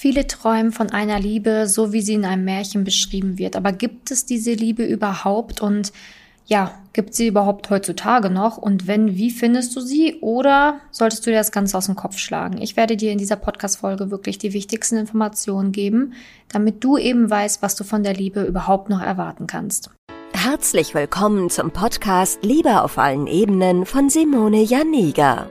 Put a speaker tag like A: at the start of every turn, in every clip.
A: Viele träumen von einer Liebe, so wie sie in einem Märchen beschrieben wird. Aber gibt es diese Liebe überhaupt? Und ja, gibt sie überhaupt heutzutage noch? Und wenn, wie findest du sie? Oder solltest du dir das Ganze aus dem Kopf schlagen? Ich werde dir in dieser Podcast-Folge wirklich die wichtigsten Informationen geben, damit du eben weißt, was du von der Liebe überhaupt noch erwarten kannst.
B: Herzlich willkommen zum Podcast Liebe auf allen Ebenen von Simone Janiga.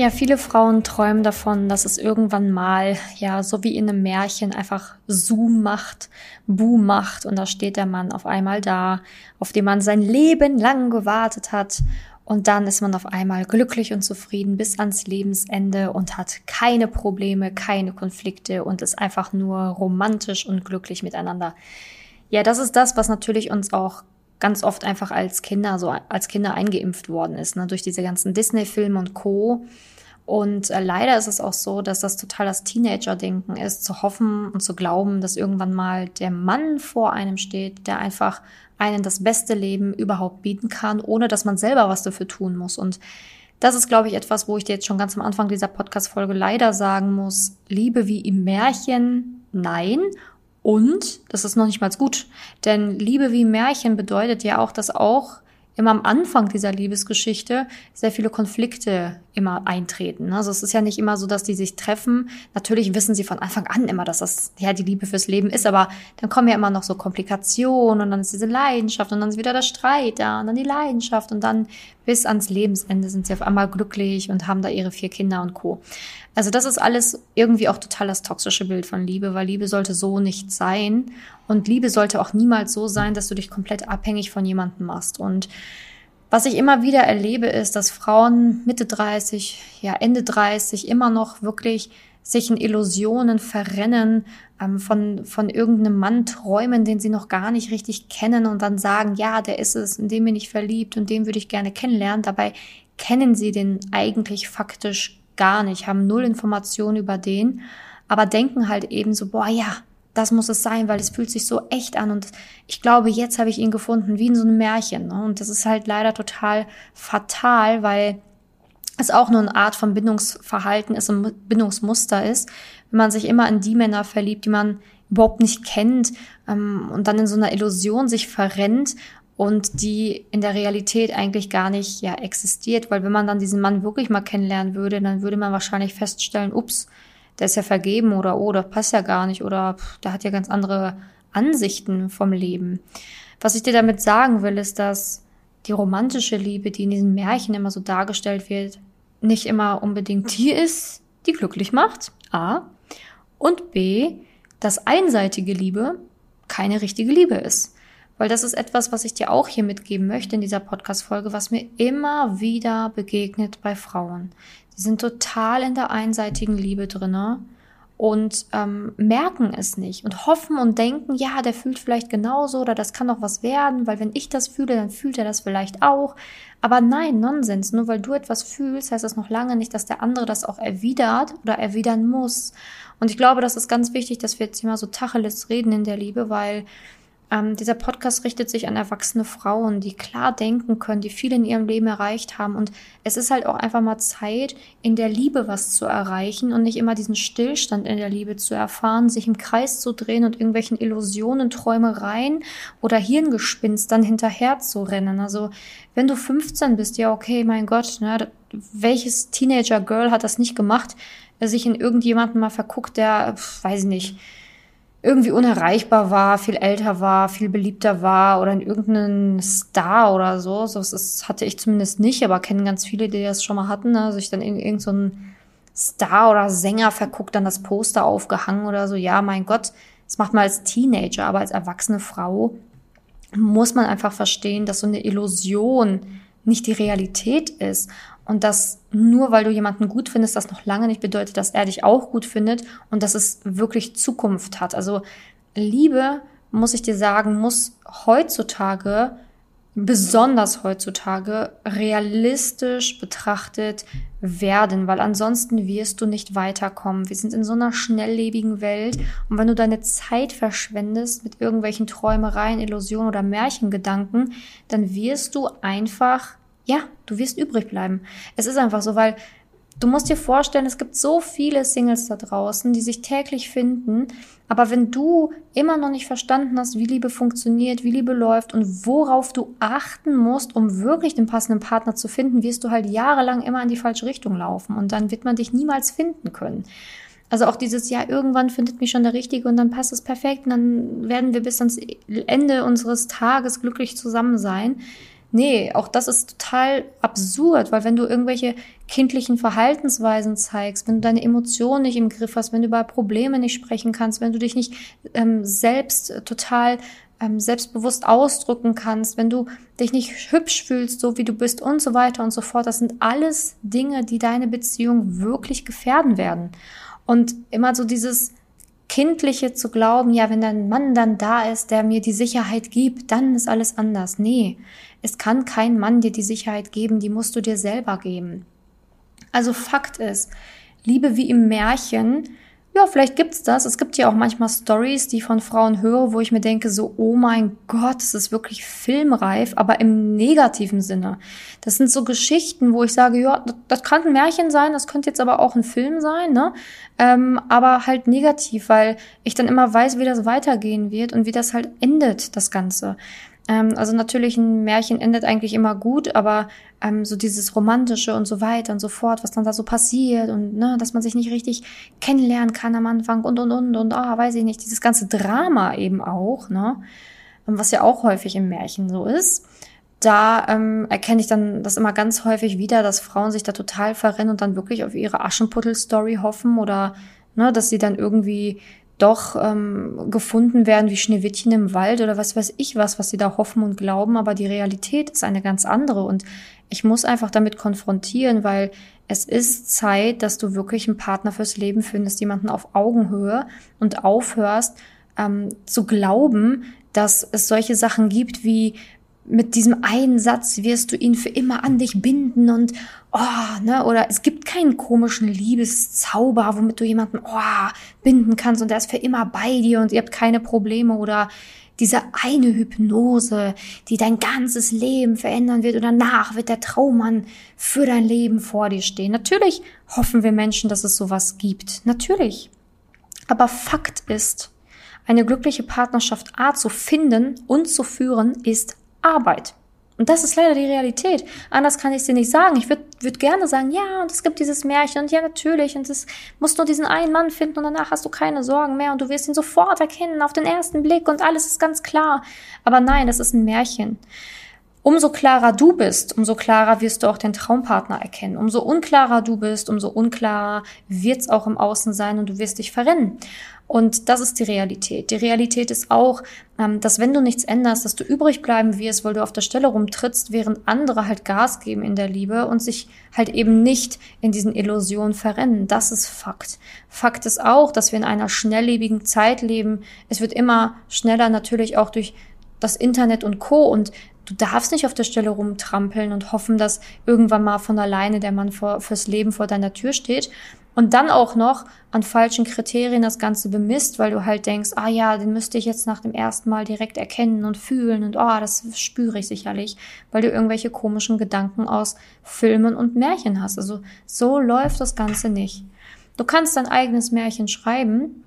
A: Ja, viele Frauen träumen davon, dass es irgendwann mal, ja, so wie in einem Märchen einfach Zoom macht, Boom macht und da steht der Mann auf einmal da, auf den man sein Leben lang gewartet hat und dann ist man auf einmal glücklich und zufrieden bis ans Lebensende und hat keine Probleme, keine Konflikte und ist einfach nur romantisch und glücklich miteinander. Ja, das ist das, was natürlich uns auch ganz oft einfach als Kinder, so als Kinder eingeimpft worden ist, ne, durch diese ganzen Disney-Filme und Co. Und äh, leider ist es auch so, dass das total das Teenager-Denken ist, zu hoffen und zu glauben, dass irgendwann mal der Mann vor einem steht, der einfach einen das beste Leben überhaupt bieten kann, ohne dass man selber was dafür tun muss. Und das ist, glaube ich, etwas, wo ich dir jetzt schon ganz am Anfang dieser Podcast-Folge leider sagen muss, Liebe wie im Märchen, nein. Und das ist noch nicht mal gut. Denn Liebe wie Märchen bedeutet ja auch, dass auch immer am Anfang dieser Liebesgeschichte sehr viele Konflikte immer eintreten. Also es ist ja nicht immer so, dass die sich treffen. Natürlich wissen sie von Anfang an immer, dass das ja die Liebe fürs Leben ist, aber dann kommen ja immer noch so Komplikationen und dann ist diese Leidenschaft und dann ist wieder der Streit da und dann die Leidenschaft und dann bis ans Lebensende sind sie auf einmal glücklich und haben da ihre vier Kinder und Co. Also das ist alles irgendwie auch total das toxische Bild von Liebe, weil Liebe sollte so nicht sein. Und Liebe sollte auch niemals so sein, dass du dich komplett abhängig von jemandem machst. Und was ich immer wieder erlebe, ist, dass Frauen Mitte 30, ja Ende 30 immer noch wirklich sich in Illusionen verrennen, von, von irgendeinem Mann träumen, den sie noch gar nicht richtig kennen und dann sagen, ja, der ist es, in dem bin ich verliebt und den würde ich gerne kennenlernen. Dabei kennen sie den eigentlich faktisch gar nicht, haben null Informationen über den, aber denken halt eben so, boah, ja, das muss es sein, weil es fühlt sich so echt an und ich glaube, jetzt habe ich ihn gefunden, wie in so einem Märchen. Ne? Und das ist halt leider total fatal, weil es auch nur eine Art von Bindungsverhalten ist und Bindungsmuster ist, wenn man sich immer in die Männer verliebt, die man überhaupt nicht kennt ähm, und dann in so einer Illusion sich verrennt und die in der Realität eigentlich gar nicht ja existiert, weil wenn man dann diesen Mann wirklich mal kennenlernen würde, dann würde man wahrscheinlich feststellen, ups, der ist ja vergeben oder oh, das passt ja gar nicht oder pff, der hat ja ganz andere Ansichten vom Leben. Was ich dir damit sagen will, ist, dass die romantische Liebe, die in diesen Märchen immer so dargestellt wird, nicht immer unbedingt die ist, die glücklich macht. A. Und B, dass einseitige Liebe keine richtige Liebe ist. Weil das ist etwas, was ich dir auch hier mitgeben möchte in dieser Podcast-Folge, was mir immer wieder begegnet bei Frauen. Die sind total in der einseitigen Liebe drinne und ähm, merken es nicht und hoffen und denken, ja, der fühlt vielleicht genauso oder das kann doch was werden, weil wenn ich das fühle, dann fühlt er das vielleicht auch. Aber nein, Nonsens. Nur weil du etwas fühlst, heißt das noch lange nicht, dass der andere das auch erwidert oder erwidern muss. Und ich glaube, das ist ganz wichtig, dass wir jetzt immer so Tacheles reden in der Liebe, weil ähm, dieser Podcast richtet sich an erwachsene Frauen, die klar denken können, die viel in ihrem Leben erreicht haben. Und es ist halt auch einfach mal Zeit, in der Liebe was zu erreichen und nicht immer diesen Stillstand in der Liebe zu erfahren, sich im Kreis zu drehen und irgendwelchen Illusionen, Träumereien oder Hirngespinst dann hinterher zu rennen. Also wenn du 15 bist, ja okay, mein Gott, ne, welches Teenager-Girl hat das nicht gemacht, sich in irgendjemanden mal verguckt, der, weiß ich nicht, irgendwie unerreichbar war, viel älter war, viel beliebter war oder in irgendeinen Star oder so. So das hatte ich zumindest nicht, aber kennen ganz viele, die das schon mal hatten. Ne? Also ich dann in irgendeinen Star oder Sänger verguckt, dann das Poster aufgehangen oder so. Ja, mein Gott, das macht man als Teenager, aber als erwachsene Frau muss man einfach verstehen, dass so eine Illusion nicht die Realität ist. Und dass nur weil du jemanden gut findest, das noch lange nicht bedeutet, dass er dich auch gut findet und dass es wirklich Zukunft hat. Also Liebe, muss ich dir sagen, muss heutzutage besonders heutzutage realistisch betrachtet werden, weil ansonsten wirst du nicht weiterkommen. Wir sind in so einer schnelllebigen Welt und wenn du deine Zeit verschwendest mit irgendwelchen Träumereien, Illusionen oder Märchengedanken, dann wirst du einfach, ja, du wirst übrig bleiben. Es ist einfach so, weil Du musst dir vorstellen, es gibt so viele Singles da draußen, die sich täglich finden. Aber wenn du immer noch nicht verstanden hast, wie Liebe funktioniert, wie Liebe läuft und worauf du achten musst, um wirklich den passenden Partner zu finden, wirst du halt jahrelang immer in die falsche Richtung laufen und dann wird man dich niemals finden können. Also auch dieses Jahr, irgendwann findet mich schon der Richtige und dann passt es perfekt und dann werden wir bis ans Ende unseres Tages glücklich zusammen sein. Nee, auch das ist total absurd, weil wenn du irgendwelche kindlichen Verhaltensweisen zeigst, wenn du deine Emotionen nicht im Griff hast, wenn du über Probleme nicht sprechen kannst, wenn du dich nicht ähm, selbst total ähm, selbstbewusst ausdrücken kannst, wenn du dich nicht hübsch fühlst, so wie du bist und so weiter und so fort, das sind alles Dinge, die deine Beziehung wirklich gefährden werden. Und immer so dieses, Kindliche zu glauben, ja, wenn dein Mann dann da ist, der mir die Sicherheit gibt, dann ist alles anders. Nee, es kann kein Mann dir die Sicherheit geben, die musst du dir selber geben. Also Fakt ist, Liebe wie im Märchen ja, vielleicht gibt's das. Es gibt ja auch manchmal Stories, die ich von Frauen höre, wo ich mir denke, so, oh mein Gott, es ist wirklich filmreif, aber im negativen Sinne. Das sind so Geschichten, wo ich sage, ja, das, das kann ein Märchen sein, das könnte jetzt aber auch ein Film sein, ne? Ähm, aber halt negativ, weil ich dann immer weiß, wie das weitergehen wird und wie das halt endet, das Ganze. Ähm, also natürlich ein Märchen endet eigentlich immer gut, aber ähm, so dieses Romantische und so weiter und so fort, was dann da so passiert und ne, dass man sich nicht richtig kennenlernen kann am Anfang und und und und ah, weiß ich nicht, dieses ganze Drama eben auch, ne? Was ja auch häufig im Märchen so ist. Da ähm, erkenne ich dann das immer ganz häufig wieder, dass Frauen sich da total verrennen und dann wirklich auf ihre Aschenputtel-Story hoffen oder ne, dass sie dann irgendwie doch ähm, gefunden werden wie Schneewittchen im Wald oder was weiß ich was, was sie da hoffen und glauben, aber die Realität ist eine ganz andere. Und ich muss einfach damit konfrontieren, weil es ist Zeit, dass du wirklich einen Partner fürs Leben findest, jemanden auf Augenhöhe und aufhörst ähm, zu glauben, dass es solche Sachen gibt wie mit diesem einen Satz wirst du ihn für immer an dich binden und oh, ne, oder es gibt keinen komischen Liebeszauber, womit du jemanden oh, binden kannst und der ist für immer bei dir und ihr habt keine Probleme oder diese eine Hypnose, die dein ganzes Leben verändern wird und danach wird der Traummann für dein Leben vor dir stehen. Natürlich hoffen wir Menschen, dass es sowas gibt. Natürlich. Aber Fakt ist, eine glückliche Partnerschaft A zu finden und zu führen ist Arbeit. Und das ist leider die Realität. Anders kann ich es dir nicht sagen. Ich würde würd gerne sagen, ja, und es gibt dieses Märchen und ja, natürlich. Und es musst nur diesen einen Mann finden und danach hast du keine Sorgen mehr und du wirst ihn sofort erkennen auf den ersten Blick und alles ist ganz klar. Aber nein, das ist ein Märchen. Umso klarer du bist, umso klarer wirst du auch den Traumpartner erkennen. Umso unklarer du bist, umso unklarer wird es auch im Außen sein und du wirst dich verrennen. Und das ist die Realität. Die Realität ist auch, ähm, dass wenn du nichts änderst, dass du übrig bleiben wirst, weil du auf der Stelle rumtrittst, während andere halt Gas geben in der Liebe und sich halt eben nicht in diesen Illusionen verrennen. Das ist Fakt. Fakt ist auch, dass wir in einer schnelllebigen Zeit leben. Es wird immer schneller natürlich auch durch das Internet und Co. Und du darfst nicht auf der Stelle rumtrampeln und hoffen, dass irgendwann mal von alleine der Mann vor, fürs Leben vor deiner Tür steht. Und dann auch noch an falschen Kriterien das Ganze bemisst, weil du halt denkst, ah ja, den müsste ich jetzt nach dem ersten Mal direkt erkennen und fühlen und oh, das spüre ich sicherlich, weil du irgendwelche komischen Gedanken aus Filmen und Märchen hast. Also so läuft das Ganze nicht. Du kannst dein eigenes Märchen schreiben,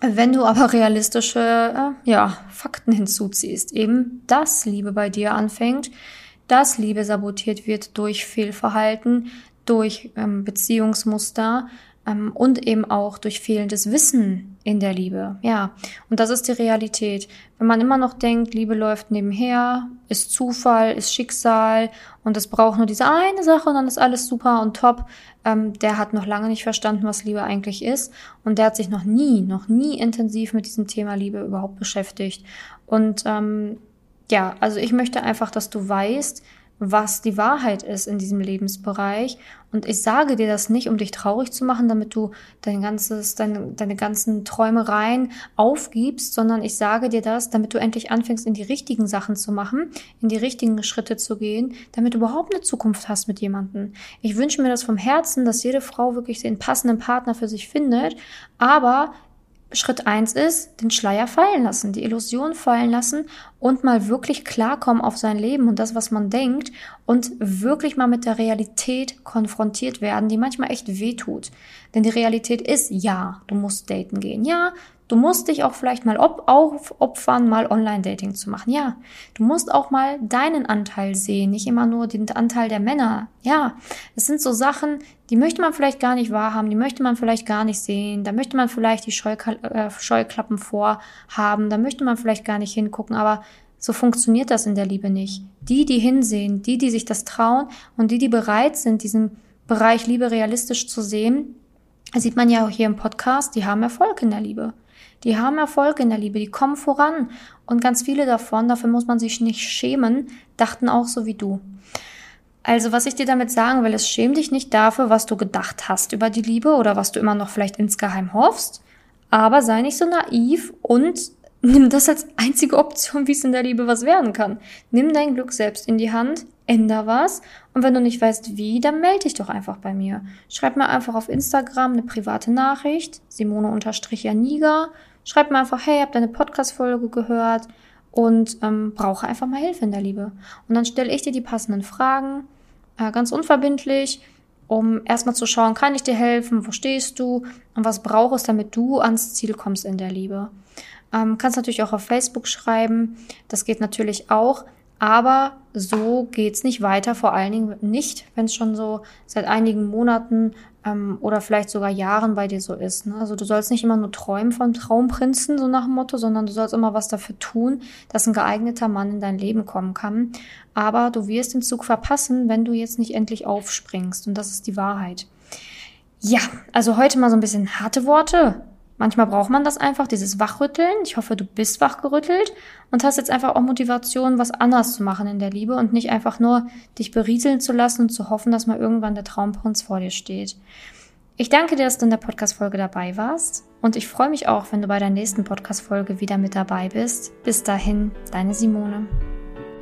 A: wenn du aber realistische äh, ja, Fakten hinzuziehst, eben dass Liebe bei dir anfängt, dass Liebe sabotiert wird durch Fehlverhalten, durch ähm, Beziehungsmuster und eben auch durch fehlendes Wissen in der Liebe. Ja, und das ist die Realität. Wenn man immer noch denkt, Liebe läuft nebenher, ist Zufall, ist Schicksal und es braucht nur diese eine Sache und dann ist alles super und top, ähm, der hat noch lange nicht verstanden, was Liebe eigentlich ist und der hat sich noch nie, noch nie intensiv mit diesem Thema Liebe überhaupt beschäftigt. Und ähm, ja, also ich möchte einfach, dass du weißt, was die Wahrheit ist in diesem Lebensbereich. Und ich sage dir das nicht, um dich traurig zu machen, damit du dein ganzes, deine, deine ganzen Träumereien aufgibst, sondern ich sage dir das, damit du endlich anfängst, in die richtigen Sachen zu machen, in die richtigen Schritte zu gehen, damit du überhaupt eine Zukunft hast mit jemandem. Ich wünsche mir das vom Herzen, dass jede Frau wirklich den passenden Partner für sich findet, aber Schritt eins ist, den Schleier fallen lassen, die Illusion fallen lassen und mal wirklich klarkommen auf sein Leben und das, was man denkt und wirklich mal mit der Realität konfrontiert werden, die manchmal echt wehtut. Denn die Realität ist, ja, du musst daten gehen. Ja, Du musst dich auch vielleicht mal op aufopfern, mal Online-Dating zu machen. Ja, du musst auch mal deinen Anteil sehen, nicht immer nur den Anteil der Männer. Ja, es sind so Sachen, die möchte man vielleicht gar nicht wahrhaben, die möchte man vielleicht gar nicht sehen. Da möchte man vielleicht die Scheukla äh, Scheuklappen vorhaben, da möchte man vielleicht gar nicht hingucken. Aber so funktioniert das in der Liebe nicht. Die, die hinsehen, die, die sich das trauen und die, die bereit sind, diesen Bereich Liebe realistisch zu sehen, sieht man ja auch hier im Podcast, die haben Erfolg in der Liebe. Die haben Erfolg in der Liebe, die kommen voran. Und ganz viele davon, dafür muss man sich nicht schämen, dachten auch so wie du. Also was ich dir damit sagen will, ist, schäm dich nicht dafür, was du gedacht hast über die Liebe oder was du immer noch vielleicht insgeheim hoffst, aber sei nicht so naiv und nimm das als einzige Option, wie es in der Liebe was werden kann. Nimm dein Glück selbst in die Hand, änder was und wenn du nicht weißt wie, dann melde dich doch einfach bei mir. Schreib mir einfach auf Instagram eine private Nachricht, Simone-Janiga. Schreib mir einfach, hey, hab deine Podcast-Folge gehört und ähm, brauche einfach mal Hilfe in der Liebe. Und dann stelle ich dir die passenden Fragen, äh, ganz unverbindlich, um erstmal zu schauen, kann ich dir helfen, wo stehst du und was brauchst, damit du ans Ziel kommst in der Liebe. Ähm, kannst natürlich auch auf Facebook schreiben, das geht natürlich auch. Aber so geht's nicht weiter, vor allen Dingen nicht, wenn es schon so seit einigen Monaten ähm, oder vielleicht sogar Jahren bei dir so ist. Ne? Also du sollst nicht immer nur träumen vom Traumprinzen, so nach dem Motto, sondern du sollst immer was dafür tun, dass ein geeigneter Mann in dein Leben kommen kann. Aber du wirst den Zug verpassen, wenn du jetzt nicht endlich aufspringst. Und das ist die Wahrheit. Ja, also heute mal so ein bisschen harte Worte. Manchmal braucht man das einfach, dieses Wachrütteln. Ich hoffe, du bist wachgerüttelt und hast jetzt einfach auch Motivation, was anders zu machen in der Liebe und nicht einfach nur dich berieseln zu lassen und zu hoffen, dass mal irgendwann der Traumprinz vor dir steht. Ich danke dir, dass du in der Podcast-Folge dabei warst und ich freue mich auch, wenn du bei der nächsten Podcast-Folge wieder mit dabei bist. Bis dahin, deine Simone.